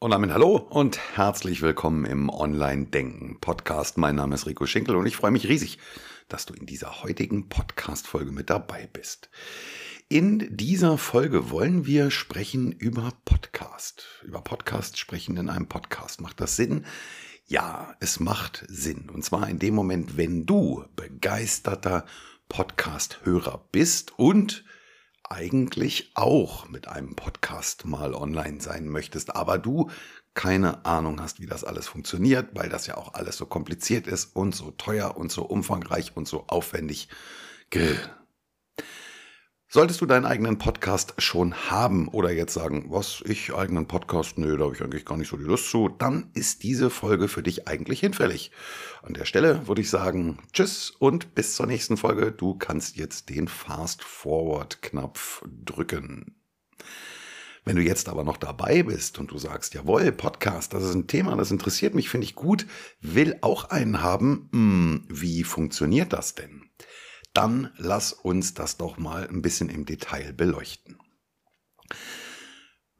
Und damit hallo und herzlich willkommen im Online-Denken Podcast. Mein Name ist Rico Schinkel und ich freue mich riesig, dass du in dieser heutigen Podcast-Folge mit dabei bist. In dieser Folge wollen wir sprechen über Podcast. Über Podcast sprechen in einem Podcast. Macht das Sinn? Ja, es macht Sinn. Und zwar in dem Moment, wenn du begeisterter Podcast-Hörer bist und eigentlich auch mit einem Podcast mal online sein möchtest, aber du keine Ahnung hast, wie das alles funktioniert, weil das ja auch alles so kompliziert ist und so teuer und so umfangreich und so aufwendig. Grr. Solltest du deinen eigenen Podcast schon haben oder jetzt sagen, was, ich eigenen Podcast, nö, da habe ich eigentlich gar nicht so die Lust zu, dann ist diese Folge für dich eigentlich hinfällig. An der Stelle würde ich sagen, tschüss und bis zur nächsten Folge. Du kannst jetzt den Fast-Forward-Knopf drücken. Wenn du jetzt aber noch dabei bist und du sagst, jawohl, Podcast, das ist ein Thema, das interessiert mich, finde ich gut, will auch einen haben, hm, wie funktioniert das denn? Dann lass uns das doch mal ein bisschen im Detail beleuchten.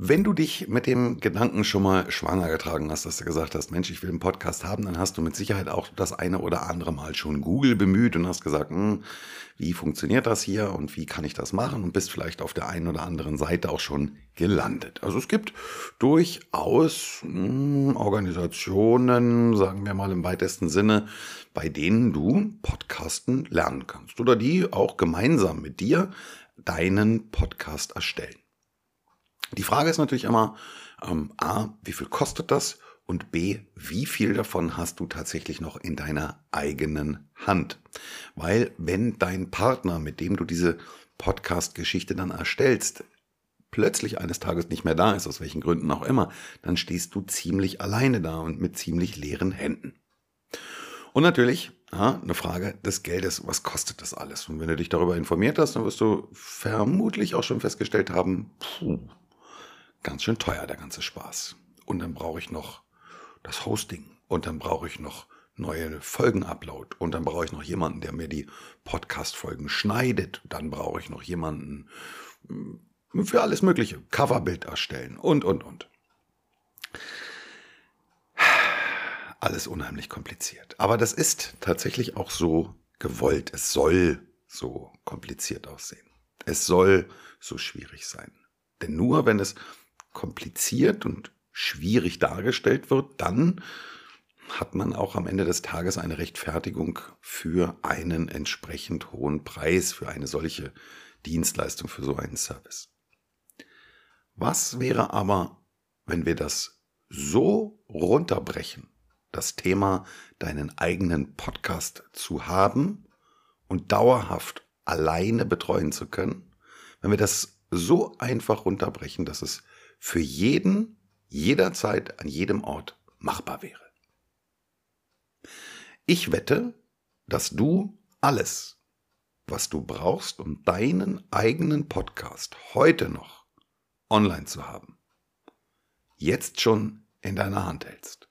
Wenn du dich mit dem Gedanken schon mal schwanger getragen hast, dass du gesagt hast, Mensch, ich will einen Podcast haben, dann hast du mit Sicherheit auch das eine oder andere Mal schon Google bemüht und hast gesagt, hm, wie funktioniert das hier und wie kann ich das machen und bist vielleicht auf der einen oder anderen Seite auch schon gelandet. Also es gibt durchaus hm, Organisationen, sagen wir mal im weitesten Sinne, bei denen du Podcasten lernen kannst oder die auch gemeinsam mit dir deinen Podcast erstellen. Die Frage ist natürlich immer, ähm, a, wie viel kostet das? Und b, wie viel davon hast du tatsächlich noch in deiner eigenen Hand? Weil wenn dein Partner, mit dem du diese Podcast-Geschichte dann erstellst, plötzlich eines Tages nicht mehr da ist, aus welchen Gründen auch immer, dann stehst du ziemlich alleine da und mit ziemlich leeren Händen. Und natürlich ja, eine Frage des Geldes, was kostet das alles? Und wenn du dich darüber informiert hast, dann wirst du vermutlich auch schon festgestellt haben, puh, ganz schön teuer der ganze Spaß. Und dann brauche ich noch das Hosting und dann brauche ich noch neue Folgen-Upload und dann brauche ich noch jemanden, der mir die Podcast-Folgen schneidet. Dann brauche ich noch jemanden hm, für alles Mögliche, Coverbild erstellen und, und, und. Alles unheimlich kompliziert. Aber das ist tatsächlich auch so gewollt. Es soll so kompliziert aussehen. Es soll so schwierig sein. Denn nur wenn es kompliziert und schwierig dargestellt wird, dann hat man auch am Ende des Tages eine Rechtfertigung für einen entsprechend hohen Preis, für eine solche Dienstleistung, für so einen Service. Was wäre aber, wenn wir das so runterbrechen, das Thema deinen eigenen Podcast zu haben und dauerhaft alleine betreuen zu können, wenn wir das so einfach runterbrechen, dass es für jeden, jederzeit, an jedem Ort machbar wäre. Ich wette, dass du alles, was du brauchst, um deinen eigenen Podcast heute noch online zu haben, jetzt schon in deiner Hand hältst.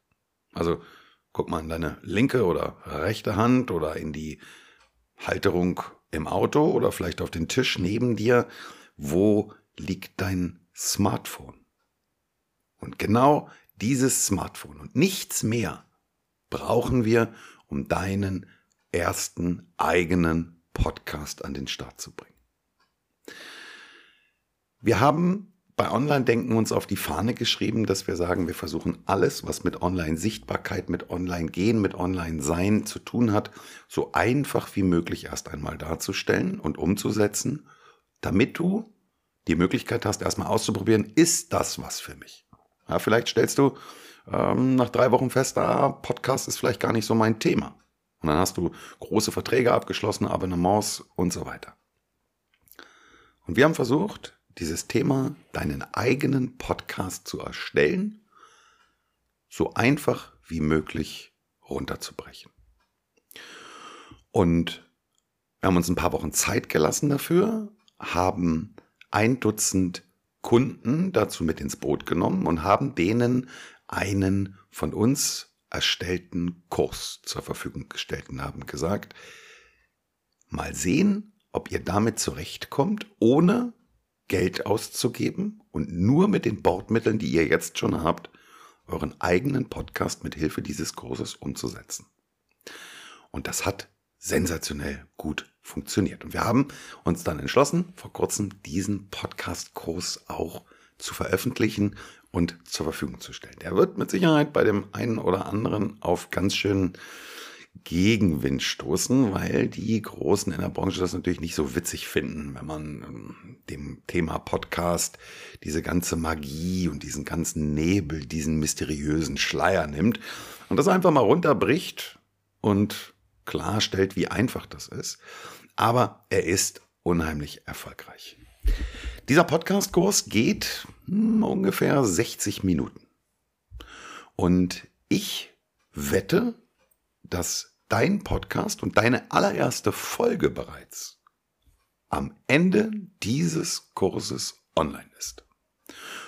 Also guck mal in deine linke oder rechte Hand oder in die Halterung im Auto oder vielleicht auf den Tisch neben dir. Wo liegt dein Smartphone. Und genau dieses Smartphone und nichts mehr brauchen wir, um deinen ersten eigenen Podcast an den Start zu bringen. Wir haben bei Online-Denken uns auf die Fahne geschrieben, dass wir sagen, wir versuchen alles, was mit Online-Sichtbarkeit, mit Online-Gehen, mit Online-Sein zu tun hat, so einfach wie möglich erst einmal darzustellen und umzusetzen, damit du die Möglichkeit hast, erstmal auszuprobieren, ist das was für mich? Ja, vielleicht stellst du ähm, nach drei Wochen fest, ah, Podcast ist vielleicht gar nicht so mein Thema. Und dann hast du große Verträge abgeschlossen, Abonnements und so weiter. Und wir haben versucht, dieses Thema, deinen eigenen Podcast zu erstellen, so einfach wie möglich runterzubrechen. Und wir haben uns ein paar Wochen Zeit gelassen dafür, haben ein Dutzend Kunden dazu mit ins Boot genommen und haben denen einen von uns erstellten Kurs zur Verfügung gestellt und haben gesagt, mal sehen, ob ihr damit zurechtkommt, ohne Geld auszugeben und nur mit den Bordmitteln, die ihr jetzt schon habt, euren eigenen Podcast mit Hilfe dieses Kurses umzusetzen. Und das hat sensationell gut funktioniert. Und wir haben uns dann entschlossen, vor kurzem diesen Podcast-Kurs auch zu veröffentlichen und zur Verfügung zu stellen. Der wird mit Sicherheit bei dem einen oder anderen auf ganz schön Gegenwind stoßen, weil die Großen in der Branche das natürlich nicht so witzig finden, wenn man ähm, dem Thema Podcast diese ganze Magie und diesen ganzen Nebel, diesen mysteriösen Schleier nimmt und das einfach mal runterbricht und klarstellt, wie einfach das ist. Aber er ist unheimlich erfolgreich. Dieser Podcast-Kurs geht hm, ungefähr 60 Minuten. Und ich wette, dass dein Podcast und deine allererste Folge bereits am Ende dieses Kurses online ist.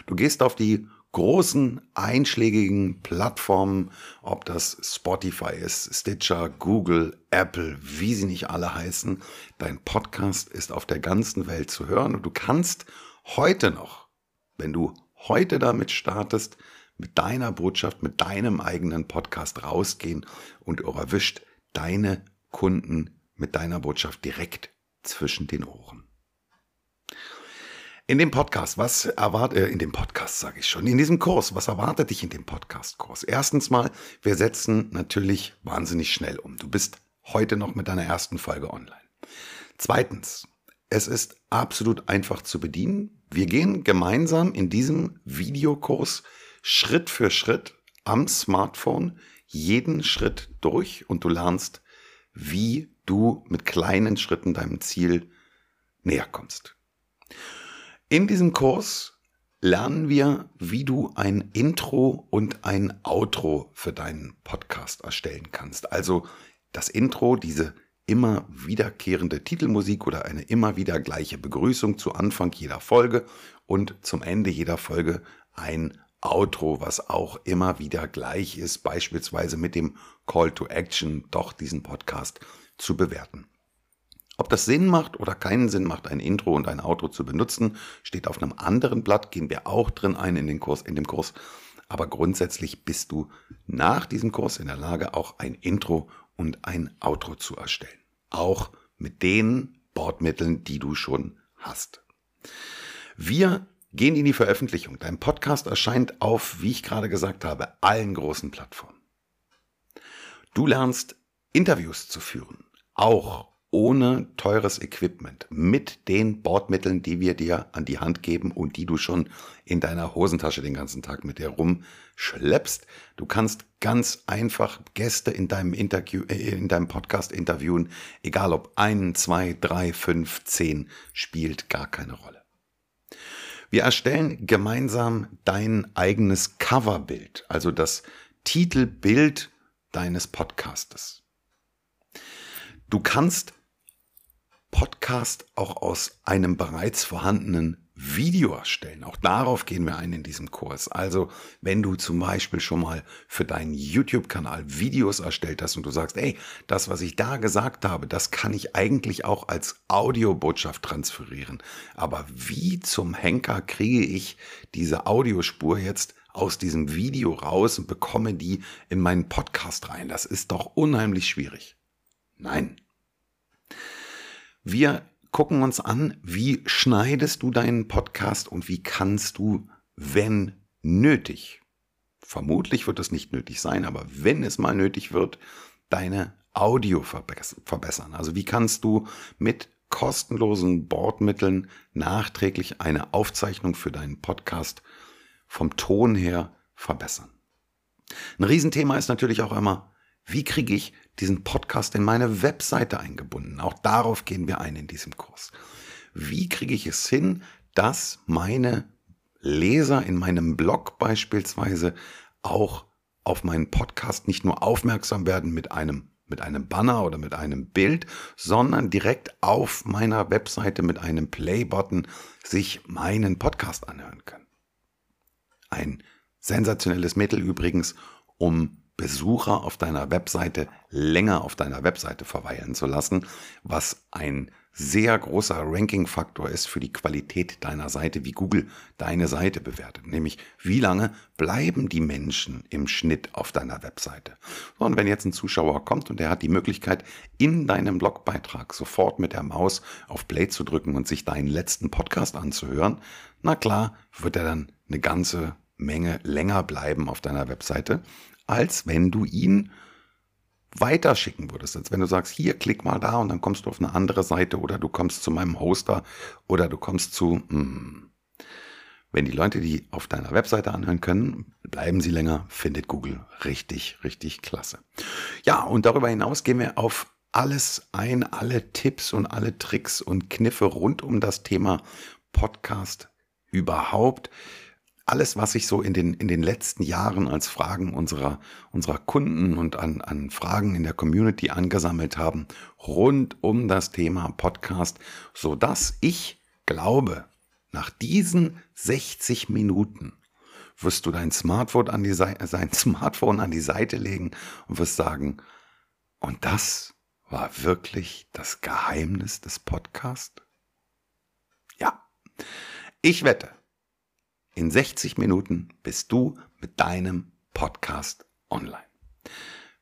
Du gehst auf die großen einschlägigen Plattformen, ob das Spotify ist, Stitcher, Google, Apple, wie sie nicht alle heißen. Dein Podcast ist auf der ganzen Welt zu hören und du kannst heute noch, wenn du heute damit startest, mit deiner Botschaft, mit deinem eigenen Podcast rausgehen und erwischt deine Kunden mit deiner Botschaft direkt zwischen den Ohren. In dem Podcast, was erwartet, äh, in dem Podcast sage ich schon, in diesem Kurs, was erwartet dich in dem Podcast-Kurs? Erstens mal, wir setzen natürlich wahnsinnig schnell um. Du bist heute noch mit deiner ersten Folge online. Zweitens, es ist absolut einfach zu bedienen. Wir gehen gemeinsam in diesem Videokurs Schritt für Schritt am Smartphone jeden Schritt durch und du lernst, wie du mit kleinen Schritten deinem Ziel näher kommst. In diesem Kurs lernen wir, wie du ein Intro und ein Outro für deinen Podcast erstellen kannst. Also das Intro, diese immer wiederkehrende Titelmusik oder eine immer wieder gleiche Begrüßung zu Anfang jeder Folge und zum Ende jeder Folge ein Outro, was auch immer wieder gleich ist, beispielsweise mit dem Call to Action, doch diesen Podcast zu bewerten. Ob das Sinn macht oder keinen Sinn macht, ein Intro und ein Outro zu benutzen, steht auf einem anderen Blatt, gehen wir auch drin ein in den Kurs, in dem Kurs. Aber grundsätzlich bist du nach diesem Kurs in der Lage, auch ein Intro und ein Outro zu erstellen. Auch mit den Bordmitteln, die du schon hast. Wir gehen in die Veröffentlichung. Dein Podcast erscheint auf, wie ich gerade gesagt habe, allen großen Plattformen. Du lernst Interviews zu führen, auch ohne teures Equipment, mit den Bordmitteln, die wir dir an die Hand geben und die du schon in deiner Hosentasche den ganzen Tag mit dir rumschleppst. Du kannst ganz einfach Gäste in deinem Interview, äh, in deinem Podcast interviewen, egal ob ein, zwei, drei, fünf, zehn, spielt gar keine Rolle. Wir erstellen gemeinsam dein eigenes Coverbild, also das Titelbild deines Podcastes. Du kannst Podcast auch aus einem bereits vorhandenen Video erstellen. Auch darauf gehen wir ein in diesem Kurs. Also, wenn du zum Beispiel schon mal für deinen YouTube-Kanal Videos erstellt hast und du sagst, ey, das, was ich da gesagt habe, das kann ich eigentlich auch als Audiobotschaft transferieren. Aber wie zum Henker kriege ich diese Audiospur jetzt aus diesem Video raus und bekomme die in meinen Podcast rein? Das ist doch unheimlich schwierig. Nein, wir gucken uns an, wie schneidest du deinen Podcast und wie kannst du, wenn nötig, vermutlich wird es nicht nötig sein, aber wenn es mal nötig wird, deine Audio verbessern. Also wie kannst du mit kostenlosen Bordmitteln nachträglich eine Aufzeichnung für deinen Podcast vom Ton her verbessern. Ein Riesenthema ist natürlich auch immer, wie kriege ich diesen Podcast in meine Webseite eingebunden? Auch darauf gehen wir ein in diesem Kurs. Wie kriege ich es hin, dass meine Leser in meinem Blog beispielsweise auch auf meinen Podcast nicht nur aufmerksam werden mit einem mit einem Banner oder mit einem Bild, sondern direkt auf meiner Webseite mit einem Play-Button sich meinen Podcast anhören können. Ein sensationelles Mittel übrigens, um Besucher auf deiner Webseite länger auf deiner Webseite verweilen zu lassen, was ein sehr großer Ranking-Faktor ist für die Qualität deiner Seite, wie Google deine Seite bewertet. Nämlich, wie lange bleiben die Menschen im Schnitt auf deiner Webseite. Und wenn jetzt ein Zuschauer kommt und er hat die Möglichkeit, in deinem Blogbeitrag sofort mit der Maus auf Play zu drücken und sich deinen letzten Podcast anzuhören, na klar, wird er dann eine ganze Menge länger bleiben auf deiner Webseite, als wenn du ihn weiterschicken würdest, als wenn du sagst, hier klick mal da und dann kommst du auf eine andere Seite oder du kommst zu meinem Hoster oder du kommst zu, hm. wenn die Leute die auf deiner Webseite anhören können, bleiben sie länger, findet Google richtig, richtig klasse. Ja, und darüber hinaus gehen wir auf alles ein, alle Tipps und alle Tricks und Kniffe rund um das Thema Podcast überhaupt alles, was sich so in den, in den letzten Jahren als Fragen unserer, unserer Kunden und an, an Fragen in der Community angesammelt haben, rund um das Thema Podcast, so dass ich glaube, nach diesen 60 Minuten wirst du dein Smartphone an die, Seite, sein Smartphone an die Seite legen und wirst sagen, und das war wirklich das Geheimnis des Podcasts? Ja, ich wette, in 60 Minuten bist du mit deinem Podcast online.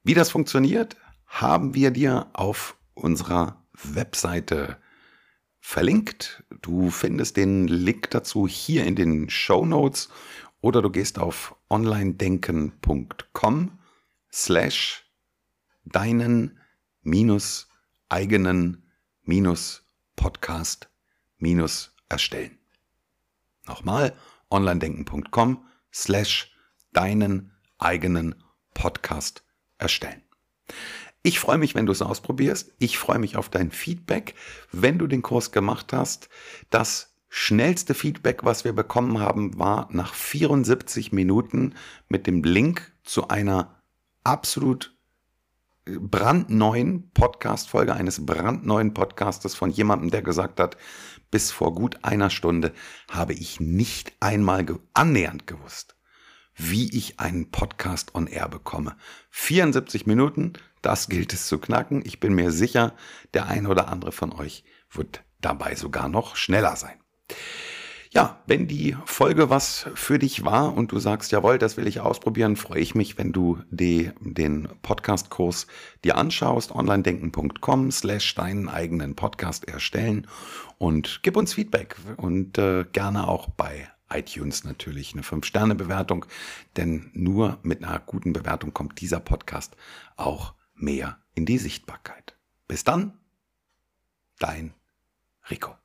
Wie das funktioniert, haben wir dir auf unserer Webseite verlinkt. Du findest den Link dazu hier in den Show Notes oder du gehst auf onlinedenken.com slash deinen minus eigenen minus Podcast minus erstellen. Nochmal onlinedenken.com slash deinen eigenen Podcast erstellen. Ich freue mich, wenn du es ausprobierst. Ich freue mich auf dein Feedback, wenn du den Kurs gemacht hast. Das schnellste Feedback, was wir bekommen haben, war nach 74 Minuten mit dem Link zu einer absolut brandneuen Podcast-Folge, eines brandneuen Podcastes von jemandem, der gesagt hat, bis vor gut einer Stunde habe ich nicht einmal ge annähernd gewusst, wie ich einen Podcast on Air bekomme. 74 Minuten, das gilt es zu knacken. Ich bin mir sicher, der eine oder andere von euch wird dabei sogar noch schneller sein. Ja, wenn die Folge was für dich war und du sagst, jawohl, das will ich ausprobieren, freue ich mich, wenn du die, den Podcast-Kurs dir anschaust, onlinedenken.com slash deinen eigenen Podcast erstellen und gib uns Feedback und äh, gerne auch bei iTunes natürlich eine 5-Sterne-Bewertung, denn nur mit einer guten Bewertung kommt dieser Podcast auch mehr in die Sichtbarkeit. Bis dann, dein Rico.